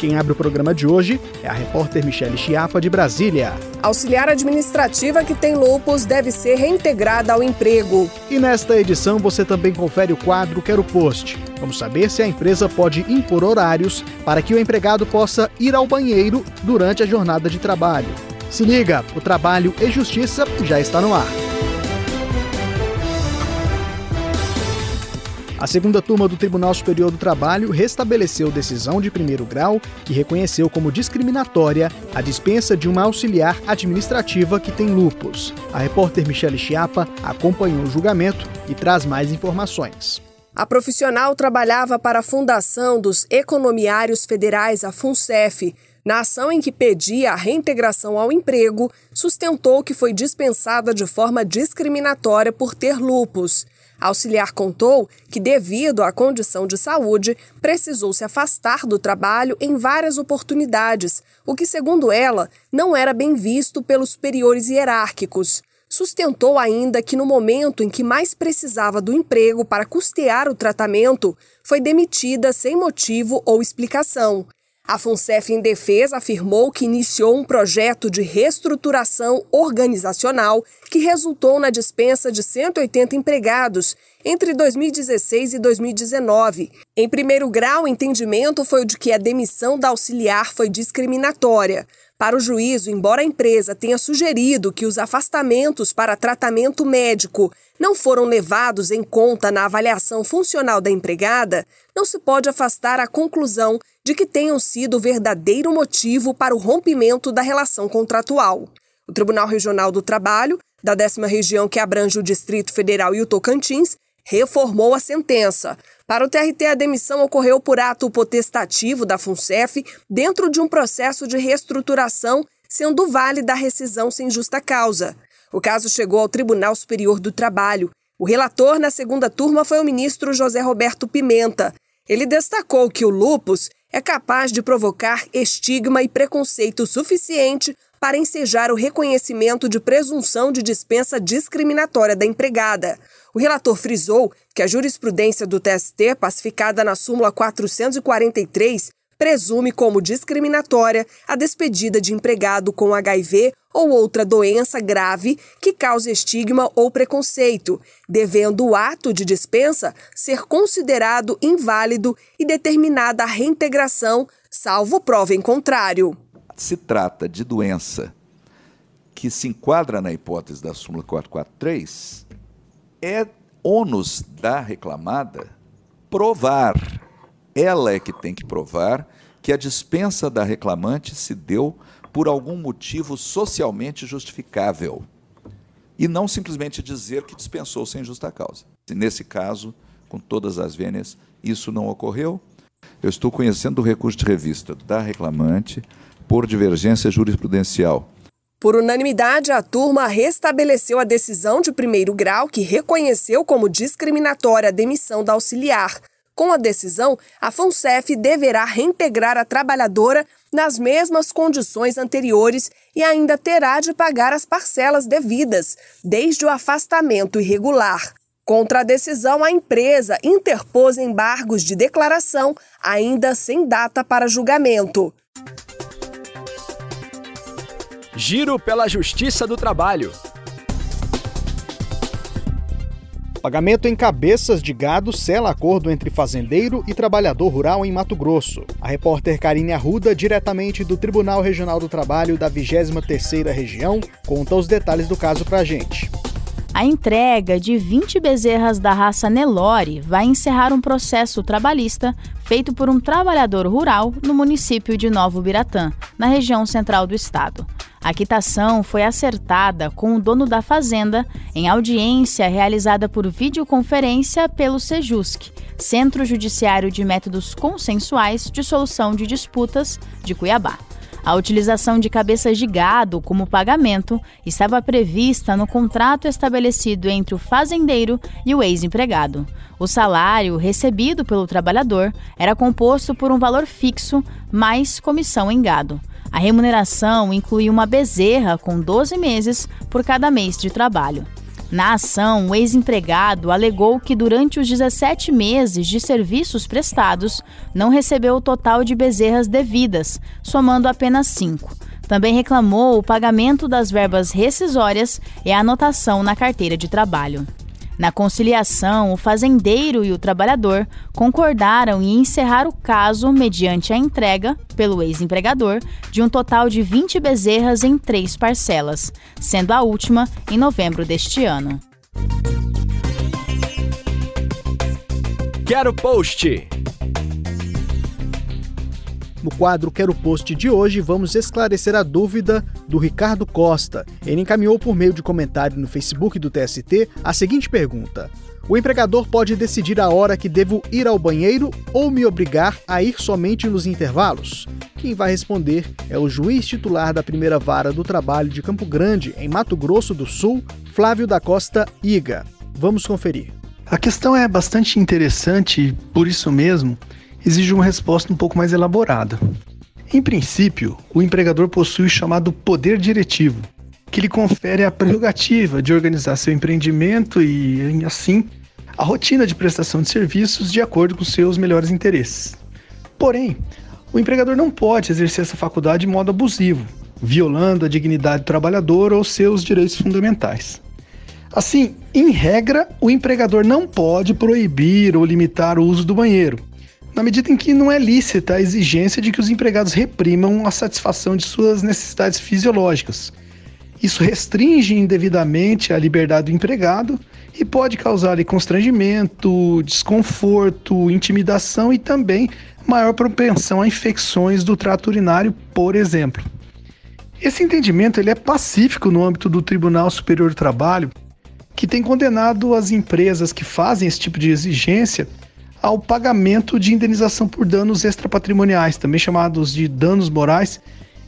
Quem abre o programa de hoje é a repórter Michele Chiapa, de Brasília. Auxiliar administrativa que tem lupus deve ser reintegrada ao emprego. E nesta edição você também confere o quadro Quero Post. Vamos saber se a empresa pode impor horários para que o empregado possa ir ao banheiro durante a jornada de trabalho. Se liga, o Trabalho e Justiça já está no ar. A segunda turma do Tribunal Superior do Trabalho restabeleceu decisão de primeiro grau que reconheceu como discriminatória a dispensa de uma auxiliar administrativa que tem lupus. A repórter Michele Chiapa acompanhou o julgamento e traz mais informações. A profissional trabalhava para a Fundação dos Economiários Federais, a FUNCEF. Na ação em que pedia a reintegração ao emprego, sustentou que foi dispensada de forma discriminatória por ter lupus. A auxiliar contou que, devido à condição de saúde, precisou se afastar do trabalho em várias oportunidades, o que, segundo ela, não era bem visto pelos superiores hierárquicos. Sustentou ainda que, no momento em que mais precisava do emprego para custear o tratamento, foi demitida sem motivo ou explicação. A FUNCEF em Defesa afirmou que iniciou um projeto de reestruturação organizacional que resultou na dispensa de 180 empregados entre 2016 e 2019. Em primeiro grau, o entendimento foi o de que a demissão da auxiliar foi discriminatória. Para o juízo, embora a empresa tenha sugerido que os afastamentos para tratamento médico não foram levados em conta na avaliação funcional da empregada, não se pode afastar a conclusão de que tenham sido o verdadeiro motivo para o rompimento da relação contratual. O Tribunal Regional do Trabalho, da décima região que abrange o Distrito Federal e o Tocantins, reformou a sentença. Para o TRT, a demissão ocorreu por ato potestativo da FUNCEF dentro de um processo de reestruturação, sendo válida a rescisão sem justa causa. O caso chegou ao Tribunal Superior do Trabalho. O relator na segunda turma foi o ministro José Roberto Pimenta. Ele destacou que o lupus é capaz de provocar estigma e preconceito suficiente para ensejar o reconhecimento de presunção de dispensa discriminatória da empregada. O relator frisou que a jurisprudência do TST, pacificada na súmula 443, presume como discriminatória a despedida de empregado com HIV ou outra doença grave que cause estigma ou preconceito, devendo o ato de dispensa ser considerado inválido e determinada a reintegração, salvo prova em contrário. Se trata de doença que se enquadra na hipótese da súmula 443, é ônus da reclamada provar ela é que tem que provar que a dispensa da reclamante se deu por algum motivo socialmente justificável e não simplesmente dizer que dispensou sem justa causa. Nesse caso, com todas as vênias, isso não ocorreu. Eu estou conhecendo o recurso de revista da reclamante por divergência jurisprudencial. Por unanimidade, a turma restabeleceu a decisão de primeiro grau que reconheceu como discriminatória a demissão da auxiliar. Com a decisão, a FUNCEF deverá reintegrar a trabalhadora nas mesmas condições anteriores e ainda terá de pagar as parcelas devidas, desde o afastamento irregular. Contra a decisão, a empresa interpôs embargos de declaração, ainda sem data para julgamento. Giro pela Justiça do Trabalho. Pagamento em cabeças de gado sela acordo entre fazendeiro e trabalhador rural em Mato Grosso. A repórter Karine Arruda, diretamente do Tribunal Regional do Trabalho da 23ª Região, conta os detalhes do caso pra gente. A entrega de 20 bezerras da raça Nelore vai encerrar um processo trabalhista feito por um trabalhador rural no município de Novo Biratã, na região central do estado. A quitação foi acertada com o dono da fazenda em audiência realizada por videoconferência pelo SEJUSC, Centro Judiciário de Métodos Consensuais de Solução de Disputas de Cuiabá. A utilização de cabeças de gado como pagamento estava prevista no contrato estabelecido entre o fazendeiro e o ex-empregado. O salário recebido pelo trabalhador era composto por um valor fixo mais comissão em gado. A remuneração incluía uma bezerra com 12 meses por cada mês de trabalho. Na ação, o ex-empregado alegou que durante os 17 meses de serviços prestados, não recebeu o total de bezerras devidas, somando apenas cinco. Também reclamou o pagamento das verbas rescisórias e a anotação na carteira de trabalho. Na conciliação, o fazendeiro e o trabalhador concordaram em encerrar o caso mediante a entrega, pelo ex-empregador, de um total de 20 bezerras em três parcelas, sendo a última em novembro deste ano. Quero post! No quadro Quero Post de hoje, vamos esclarecer a dúvida do Ricardo Costa. Ele encaminhou por meio de comentário no Facebook do TST a seguinte pergunta: O empregador pode decidir a hora que devo ir ao banheiro ou me obrigar a ir somente nos intervalos? Quem vai responder é o juiz titular da primeira vara do trabalho de Campo Grande, em Mato Grosso do Sul, Flávio da Costa Iga. Vamos conferir. A questão é bastante interessante, por isso mesmo, exige uma resposta um pouco mais elaborada. Em princípio, o empregador possui o chamado poder diretivo, que lhe confere a prerrogativa de organizar seu empreendimento e, assim, a rotina de prestação de serviços de acordo com seus melhores interesses. Porém, o empregador não pode exercer essa faculdade de modo abusivo, violando a dignidade do trabalhador ou seus direitos fundamentais. Assim, em regra, o empregador não pode proibir ou limitar o uso do banheiro, na medida em que não é lícita a exigência de que os empregados reprimam a satisfação de suas necessidades fisiológicas. Isso restringe indevidamente a liberdade do empregado e pode causar-lhe constrangimento, desconforto, intimidação e também maior propensão a infecções do trato urinário, por exemplo. Esse entendimento ele é pacífico no âmbito do Tribunal Superior do Trabalho, que tem condenado as empresas que fazem esse tipo de exigência ao pagamento de indenização por danos extrapatrimoniais, também chamados de danos morais,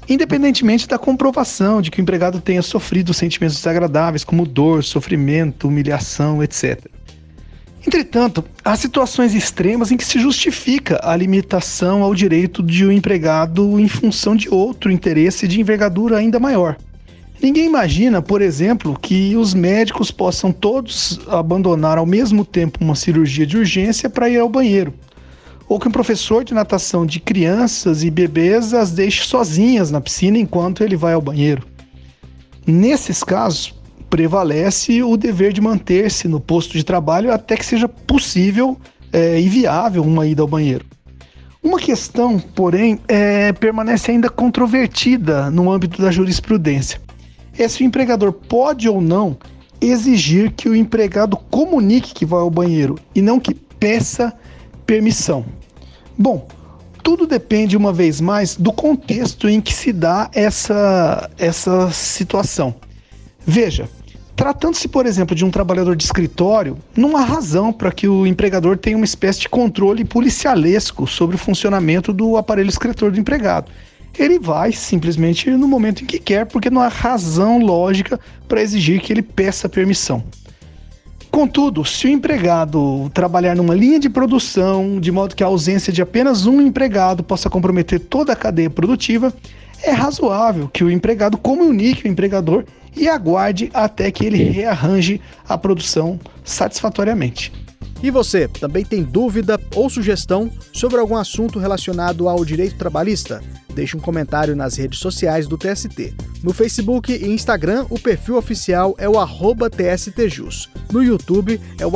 independentemente da comprovação de que o empregado tenha sofrido sentimentos desagradáveis como dor, sofrimento, humilhação, etc. Entretanto, há situações extremas em que se justifica a limitação ao direito de um empregado em função de outro interesse de envergadura ainda maior. Ninguém imagina, por exemplo, que os médicos possam todos abandonar ao mesmo tempo uma cirurgia de urgência para ir ao banheiro. Ou que um professor de natação de crianças e bebês as deixe sozinhas na piscina enquanto ele vai ao banheiro. Nesses casos, prevalece o dever de manter-se no posto de trabalho até que seja possível é, e viável uma ida ao banheiro. Uma questão, porém, é, permanece ainda controvertida no âmbito da jurisprudência é se o empregador pode ou não exigir que o empregado comunique que vai ao banheiro e não que peça permissão. Bom, tudo depende, uma vez mais, do contexto em que se dá essa, essa situação. Veja, tratando-se, por exemplo, de um trabalhador de escritório, não há razão para que o empregador tenha uma espécie de controle policialesco sobre o funcionamento do aparelho escritor do empregado ele vai simplesmente no momento em que quer, porque não há razão lógica para exigir que ele peça permissão. Contudo, se o empregado trabalhar numa linha de produção, de modo que a ausência de apenas um empregado possa comprometer toda a cadeia produtiva, é razoável que o empregado comunique o empregador e aguarde até que ele rearranje a produção satisfatoriamente. E você, também tem dúvida ou sugestão sobre algum assunto relacionado ao direito trabalhista? Deixe um comentário nas redes sociais do TST. No Facebook e Instagram, o perfil oficial é o TSTJus. No YouTube é o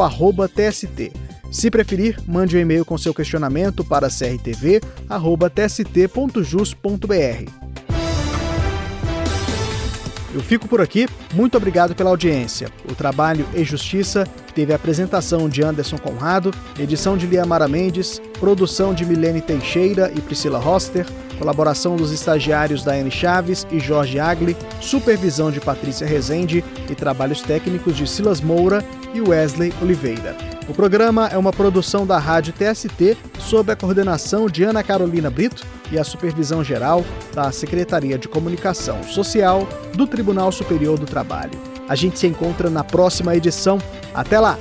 TST. Se preferir, mande um e-mail com seu questionamento para crtv.tst.jus.br. Eu fico por aqui, muito obrigado pela audiência. O trabalho e Justiça teve a apresentação de Anderson Conrado, edição de Liamara Mendes, produção de Milene Teixeira e Priscila Roster, colaboração dos estagiários Daiane Chaves e Jorge Agli, supervisão de Patrícia Rezende e trabalhos técnicos de Silas Moura e Wesley Oliveira. O programa é uma produção da Rádio TST sob a coordenação de Ana Carolina Brito e a supervisão geral da Secretaria de Comunicação Social do Tribunal Superior do Trabalho. A gente se encontra na próxima edição. Até lá!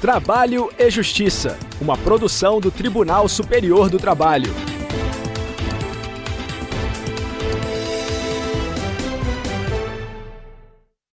Trabalho e Justiça, uma produção do Tribunal Superior do Trabalho.